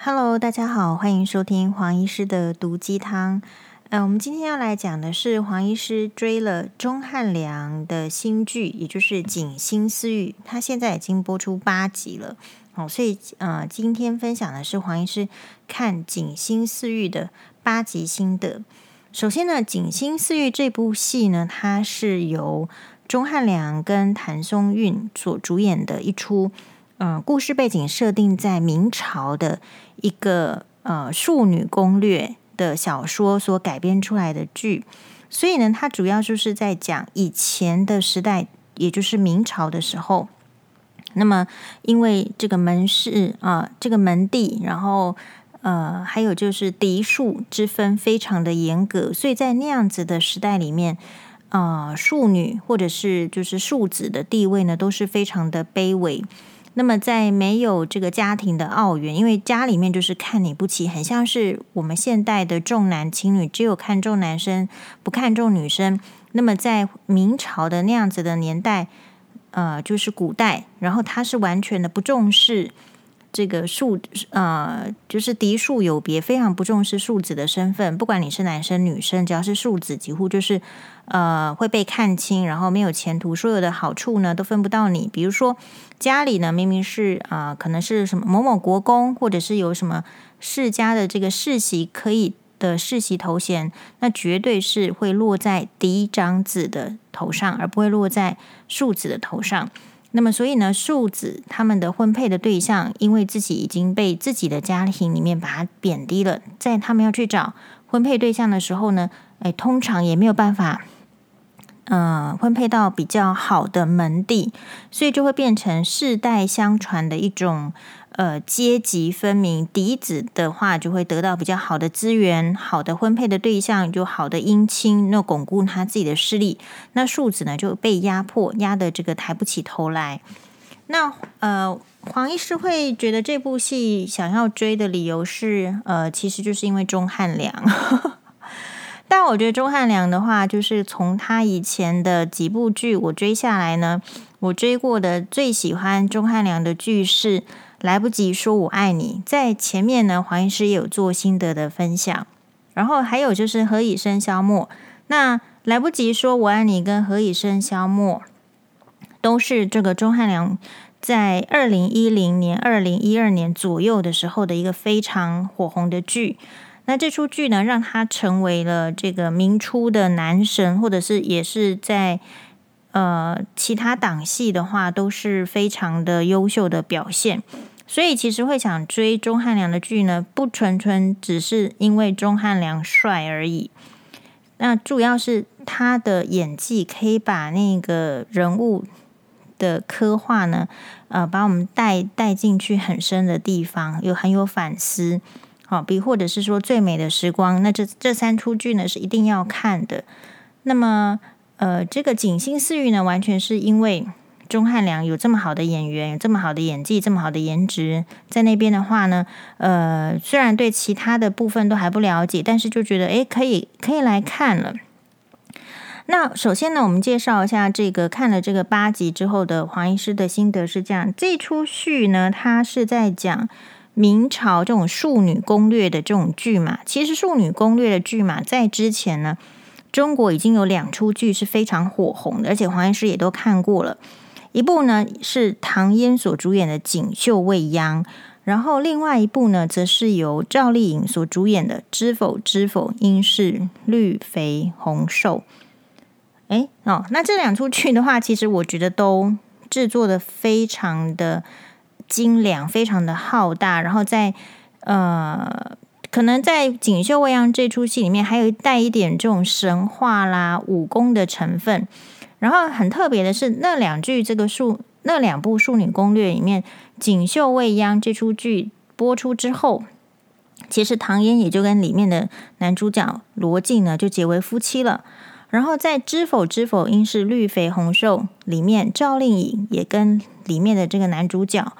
Hello，大家好，欢迎收听黄医师的毒鸡汤。呃，我们今天要来讲的是黄医师追了钟汉良的新剧，也就是《锦心似玉》，他现在已经播出八集了。哦，所以呃，今天分享的是黄医师看《锦心似玉》的八集心得。首先呢，《锦心似玉》这部戏呢，它是由钟汉良跟谭松韵所主演的一出。嗯、故事背景设定在明朝的一个呃庶女攻略的小说所改编出来的剧，所以呢，它主要就是在讲以前的时代，也就是明朝的时候，那么因为这个门市啊、这个门第，然后呃，还有就是嫡庶之分非常的严格，所以在那样子的时代里面，呃，庶女或者是就是庶子的地位呢，都是非常的卑微。那么，在没有这个家庭的奥援，因为家里面就是看你不起，很像是我们现代的重男轻女，只有看重男生，不看重女生。那么，在明朝的那样子的年代，呃，就是古代，然后他是完全的不重视。这个庶呃，就是嫡庶有别，非常不重视庶子的身份。不管你是男生女生，只要是庶子，几乎就是呃会被看轻，然后没有前途，所有的好处呢都分不到你。比如说家里呢明明是啊、可能是什么某某国公，或者是有什么世家的这个世袭可以的世袭头衔，那绝对是会落在嫡长子的头上，而不会落在庶子的头上。那么，所以呢，庶子他们的婚配的对象，因为自己已经被自己的家庭里面把他贬低了，在他们要去找婚配对象的时候呢，哎，通常也没有办法，呃，婚配到比较好的门第，所以就会变成世代相传的一种。呃，阶级分明，嫡子的话就会得到比较好的资源，好的婚配的对象，就好的姻亲，那巩固他自己的势力。那庶子呢就被压迫，压得这个抬不起头来。那呃，黄医师会觉得这部戏想要追的理由是，呃，其实就是因为钟汉良。但我觉得钟汉良的话，就是从他以前的几部剧我追下来呢，我追过的最喜欢钟汉良的剧是。来不及说我爱你，在前面呢，黄医师也有做心得的分享，然后还有就是何以笙箫默，那来不及说我爱你跟何以笙箫默，都是这个钟汉良在二零一零年、二零一二年左右的时候的一个非常火红的剧。那这出剧呢，让他成为了这个明初的男神，或者是也是在。呃，其他档戏的话都是非常的优秀的表现，所以其实会想追钟汉良的剧呢，不纯纯只是因为钟汉良帅而已。那主要是他的演技可以把那个人物的刻画呢，呃，把我们带带进去很深的地方，有很有反思。好，比或者是说最美的时光，那这这三出剧呢是一定要看的。那么。呃，这个《锦心似玉》呢，完全是因为钟汉良有这么好的演员，有这么好的演技，这么好的颜值，在那边的话呢，呃，虽然对其他的部分都还不了解，但是就觉得诶，可以可以来看了。那首先呢，我们介绍一下这个看了这个八集之后的黄医师的心得是这样：这出戏呢，它是在讲明朝这种庶女攻略的这种剧嘛。其实庶女攻略的剧嘛，在之前呢。中国已经有两出剧是非常火红的，而且黄医师也都看过了。一部呢是唐嫣所主演的《锦绣未央》，然后另外一部呢则是由赵丽颖所主演的《知否知否，应是绿肥红瘦》。哎哦，那这两出剧的话，其实我觉得都制作的非常的精良，非常的浩大，然后在呃。可能在《锦绣未央》这出戏里面，还有带一点这种神话啦、武功的成分。然后很特别的是，那两剧这个数那两部庶女攻略里面，《锦绣未央》这出剧播出之后，其实唐嫣也就跟里面的男主角罗晋呢就结为夫妻了。然后在《知否知否，应是绿肥红瘦》里面，赵丽颖也跟里面的这个男主角。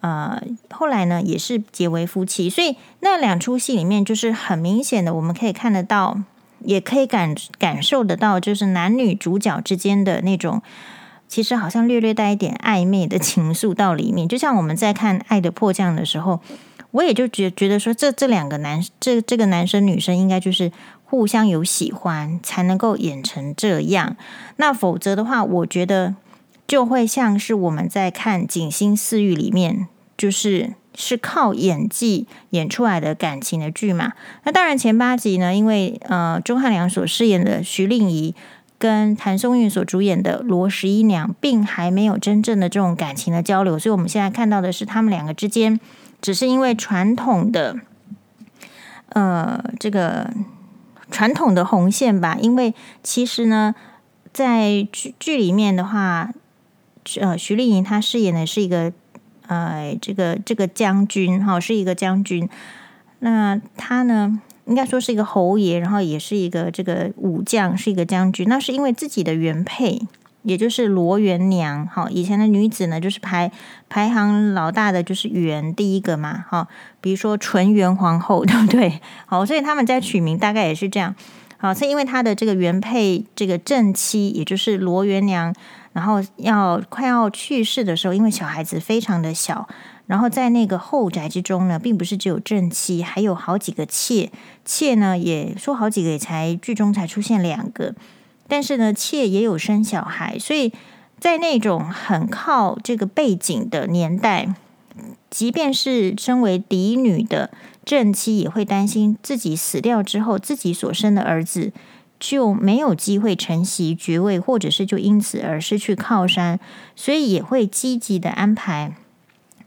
呃，后来呢，也是结为夫妻，所以那两出戏里面，就是很明显的，我们可以看得到，也可以感感受得到，就是男女主角之间的那种，其实好像略略带一点暧昧的情愫到里面。就像我们在看《爱的迫降》的时候，我也就觉觉得说，这这两个男这这个男生女生应该就是互相有喜欢，才能够演成这样。那否则的话，我觉得就会像是我们在看《锦心似玉》里面，就是是靠演技演出来的感情的剧嘛。那当然前八集呢，因为呃钟汉良所饰演的徐令宜。跟谭松韵所主演的《罗十一娘》并还没有真正的这种感情的交流，所以我们现在看到的是他们两个之间只是因为传统的，呃，这个传统的红线吧。因为其实呢，在剧剧里面的话，呃，徐丽莹她饰演的是一个呃，这个这个将军哈，是一个将军。那他呢？应该说是一个侯爷，然后也是一个这个武将，是一个将军。那是因为自己的原配，也就是罗元娘。好，以前的女子呢，就是排排行老大的就是元第一个嘛。好，比如说纯元皇后，对不对？好，所以他们在取名大概也是这样。好，是因为他的这个原配这个正妻，也就是罗元娘，然后要快要去世的时候，因为小孩子非常的小。然后在那个后宅之中呢，并不是只有正妻，还有好几个妾。妾呢，也说好几个，也才剧中才出现两个。但是呢，妾也有生小孩，所以在那种很靠这个背景的年代，即便是身为嫡女的正妻，也会担心自己死掉之后，自己所生的儿子就没有机会承袭爵位，或者是就因此而失去靠山，所以也会积极的安排。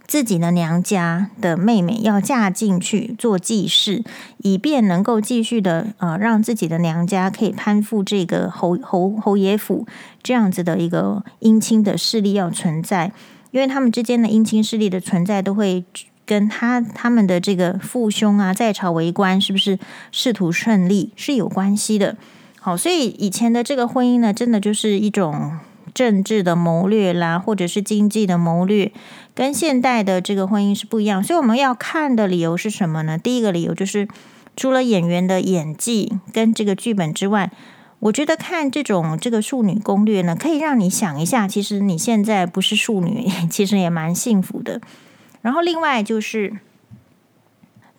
自己的娘家的妹妹要嫁进去做继室，以便能够继续的呃，让自己的娘家可以攀附这个侯侯侯爷府这样子的一个姻亲的势力要存在，因为他们之间的姻亲势力的存在，都会跟他他们的这个父兄啊在朝为官是不是仕途顺利是有关系的。好，所以以前的这个婚姻呢，真的就是一种。政治的谋略啦，或者是经济的谋略，跟现代的这个婚姻是不一样。所以我们要看的理由是什么呢？第一个理由就是，除了演员的演技跟这个剧本之外，我觉得看这种这个庶女攻略呢，可以让你想一下，其实你现在不是庶女，其实也蛮幸福的。然后另外就是，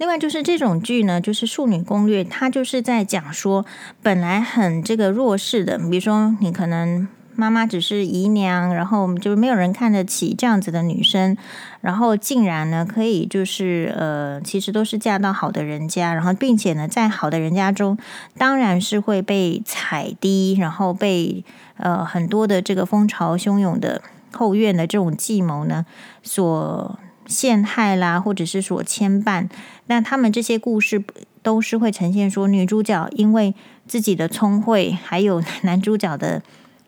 另外就是这种剧呢，就是庶女攻略，它就是在讲说，本来很这个弱势的，比如说你可能。妈妈只是姨娘，然后就没有人看得起这样子的女生，然后竟然呢可以就是呃，其实都是嫁到好的人家，然后并且呢在好的人家中，当然是会被踩低，然后被呃很多的这个风潮汹涌的后院的这种计谋呢所陷害啦，或者是所牵绊。那他们这些故事都是会呈现说，女主角因为自己的聪慧，还有男主角的。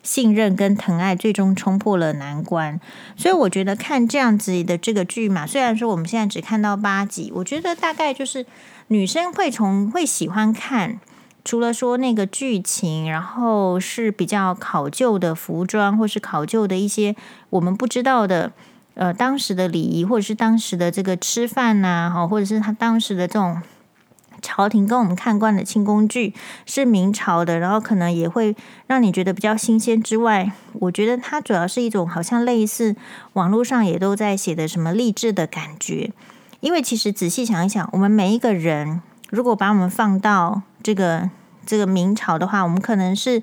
信任跟疼爱最终冲破了难关，所以我觉得看这样子的这个剧嘛，虽然说我们现在只看到八集，我觉得大概就是女生会从会喜欢看，除了说那个剧情，然后是比较考究的服装，或是考究的一些我们不知道的，呃，当时的礼仪，或者是当时的这个吃饭呐，哈，或者是他当时的这种。朝廷跟我们看惯的清宫剧是明朝的，然后可能也会让你觉得比较新鲜。之外，我觉得它主要是一种好像类似网络上也都在写的什么励志的感觉。因为其实仔细想一想，我们每一个人如果把我们放到这个这个明朝的话，我们可能是。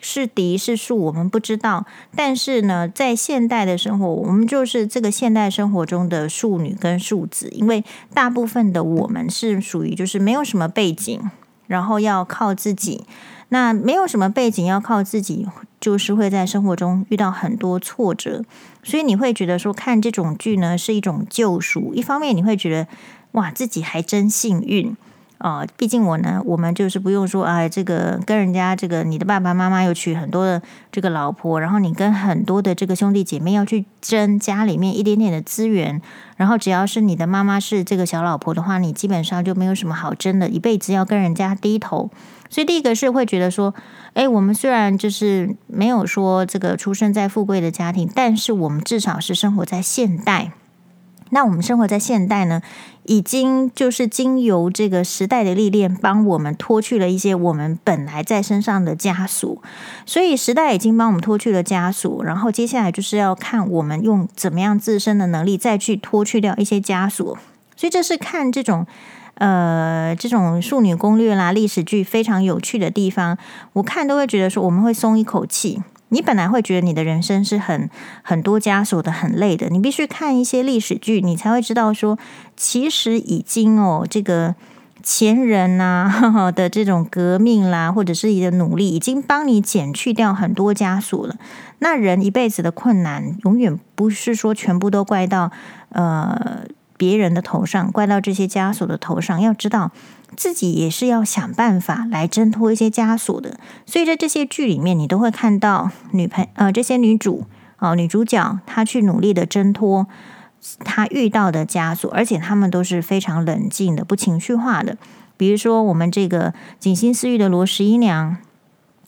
是敌是树，我们不知道。但是呢，在现代的生活，我们就是这个现代生活中的庶女跟庶子，因为大部分的我们是属于就是没有什么背景，然后要靠自己。那没有什么背景要靠自己，就是会在生活中遇到很多挫折。所以你会觉得说看这种剧呢是一种救赎。一方面你会觉得哇，自己还真幸运。啊、毕竟我呢，我们就是不用说，哎，这个跟人家这个你的爸爸妈妈又娶很多的这个老婆，然后你跟很多的这个兄弟姐妹要去争家里面一点点的资源，然后只要是你的妈妈是这个小老婆的话，你基本上就没有什么好争的，一辈子要跟人家低头。所以第一个是会觉得说，哎，我们虽然就是没有说这个出生在富贵的家庭，但是我们至少是生活在现代。那我们生活在现代呢，已经就是经由这个时代的历练，帮我们脱去了一些我们本来在身上的枷锁。所以时代已经帮我们脱去了枷锁，然后接下来就是要看我们用怎么样自身的能力再去脱去掉一些枷锁。所以这是看这种呃这种庶女攻略啦、历史剧非常有趣的地方。我看都会觉得说，我们会松一口气。你本来会觉得你的人生是很很多枷锁的、很累的，你必须看一些历史剧，你才会知道说，其实已经哦，这个前人呐、啊、的这种革命啦，或者是你的努力，已经帮你减去掉很多枷锁了。那人一辈子的困难，永远不是说全部都怪到呃别人的头上，怪到这些枷锁的头上。要知道。自己也是要想办法来挣脱一些枷锁的，所以在这些剧里面，你都会看到女朋呃这些女主哦女主角她去努力的挣脱她遇到的枷锁，而且她们都是非常冷静的、不情绪化的。比如说我们这个锦心似玉的罗十一娘。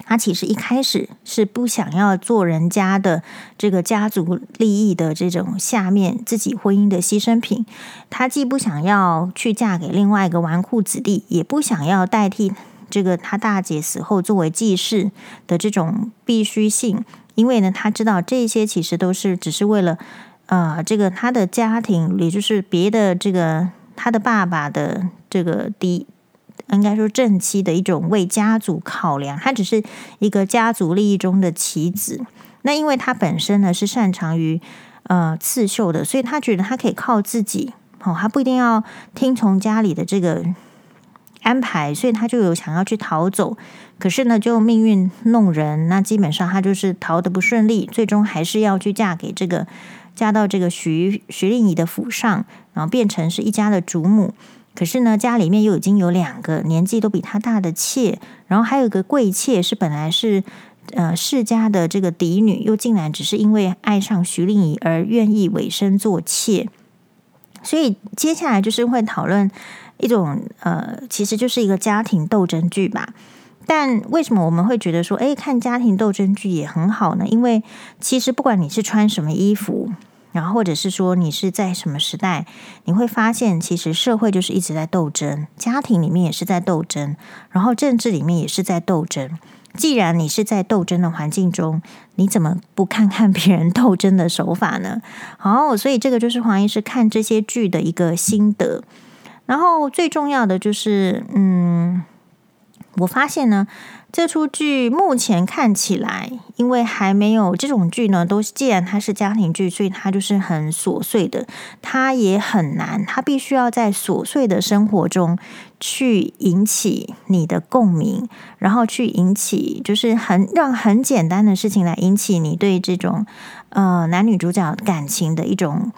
他其实一开始是不想要做人家的这个家族利益的这种下面自己婚姻的牺牲品。他既不想要去嫁给另外一个纨绔子弟，也不想要代替这个他大姐死后作为继室的这种必须性。因为呢，他知道这些其实都是只是为了呃，这个他的家庭，也就是别的这个他的爸爸的这个第。应该说正妻的一种为家族考量，她只是一个家族利益中的棋子。那因为她本身呢是擅长于呃刺绣的，所以她觉得她可以靠自己哦，她不一定要听从家里的这个安排，所以她就有想要去逃走。可是呢，就命运弄人，那基本上她就是逃得不顺利，最终还是要去嫁给这个嫁到这个徐徐令宜的府上，然后变成是一家的主母。可是呢，家里面又已经有两个年纪都比她大的妾，然后还有一个贵妾是本来是呃世家的这个嫡女，又竟然只是因为爱上徐令宜而愿意委身做妾。所以接下来就是会讨论一种呃，其实就是一个家庭斗争剧吧。但为什么我们会觉得说，哎，看家庭斗争剧也很好呢？因为其实不管你是穿什么衣服。然后，或者是说你是在什么时代，你会发现，其实社会就是一直在斗争，家庭里面也是在斗争，然后政治里面也是在斗争。既然你是在斗争的环境中，你怎么不看看别人斗争的手法呢？好，所以这个就是黄医师看这些剧的一个心得。然后最重要的就是，嗯，我发现呢。这出剧目前看起来，因为还没有这种剧呢，都既然它是家庭剧，所以它就是很琐碎的，它也很难，它必须要在琐碎的生活中去引起你的共鸣，然后去引起就是很让很简单的事情来引起你对这种呃男女主角感情的一种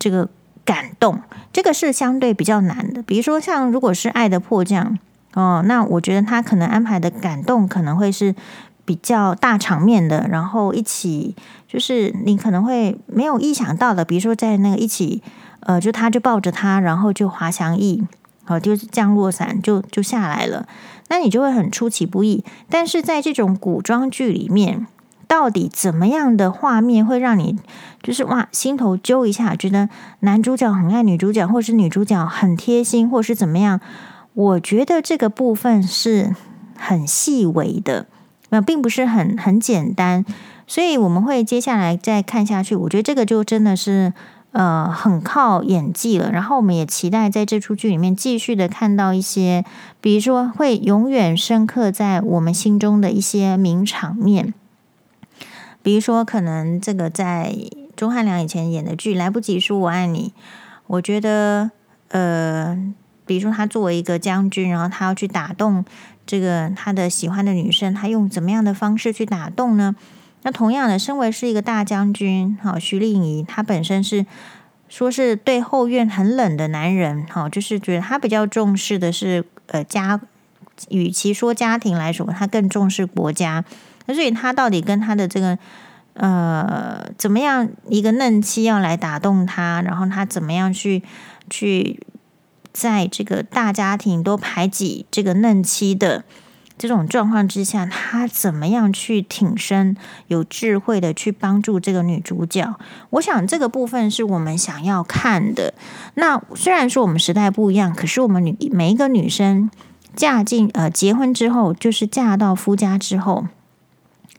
这个感动，这个是相对比较难的。比如说像如果是《爱的迫降》。哦，那我觉得他可能安排的感动可能会是比较大场面的，然后一起就是你可能会没有意想到的，比如说在那个一起，呃，就他就抱着他，然后就滑翔翼，哦，就是降落伞就就下来了，那你就会很出其不意。但是在这种古装剧里面，到底怎么样的画面会让你就是哇心头揪一下，觉得男主角很爱女主角，或是女主角很贴心，或是怎么样？我觉得这个部分是很细微的，那并不是很很简单，所以我们会接下来再看下去。我觉得这个就真的是呃很靠演技了。然后我们也期待在这出剧里面继续的看到一些，比如说会永远深刻在我们心中的一些名场面，比如说可能这个在钟汉良以前演的剧《来不及说我爱你》，我觉得呃。比如说，他作为一个将军，然后他要去打动这个他的喜欢的女生，他用怎么样的方式去打动呢？那同样的，身为是一个大将军，好，徐令宜他本身是说是对后院很冷的男人，好，就是觉得他比较重视的是呃家，与其说家庭来说，他更重视国家。那所以，他到底跟他的这个呃怎么样一个嫩妻要来打动他，然后他怎么样去去？在这个大家庭都排挤这个嫩妻的这种状况之下，他怎么样去挺身、有智慧的去帮助这个女主角？我想这个部分是我们想要看的。那虽然说我们时代不一样，可是我们女每一个女生嫁进呃结婚之后，就是嫁到夫家之后，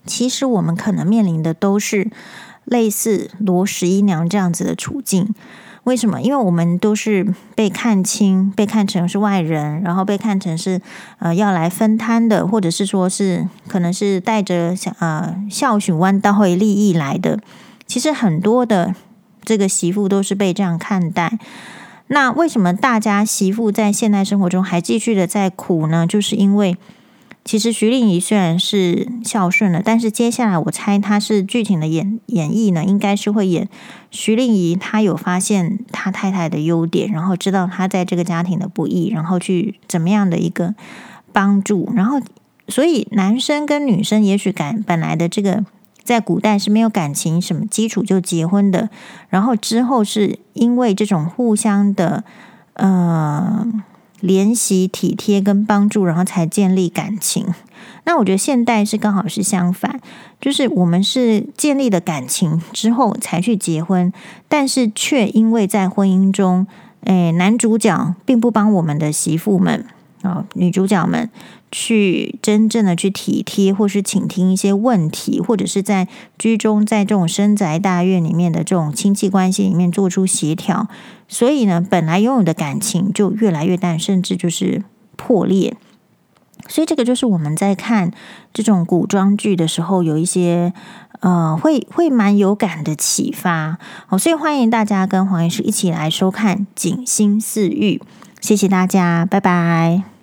其实我们可能面临的都是类似罗十一娘这样子的处境。为什么？因为我们都是被看轻，被看成是外人，然后被看成是呃要来分摊的，或者是说是可能是带着呃孝顺弯道会利益来的。其实很多的这个媳妇都是被这样看待。那为什么大家媳妇在现代生活中还继续的在苦呢？就是因为。其实徐令宜虽然是孝顺了，但是接下来我猜他是剧情的演演绎呢，应该是会演徐令宜。他有发现他太太的优点，然后知道他在这个家庭的不易，然后去怎么样的一个帮助。然后，所以男生跟女生也许感本来的这个在古代是没有感情什么基础就结婚的，然后之后是因为这种互相的，呃。怜惜、体贴跟帮助，然后才建立感情。那我觉得现代是刚好是相反，就是我们是建立了感情之后才去结婚，但是却因为在婚姻中，诶，男主角并不帮我们的媳妇们啊、哦，女主角们。去真正的去体贴，或是倾听一些问题，或者是在居中，在这种深宅大院里面的这种亲戚关系里面做出协调，所以呢，本来拥有的感情就越来越淡，甚至就是破裂。所以这个就是我们在看这种古装剧的时候，有一些呃，会会蛮有感的启发。好，所以欢迎大家跟黄医师一起来收看《锦心似玉》，谢谢大家，拜拜。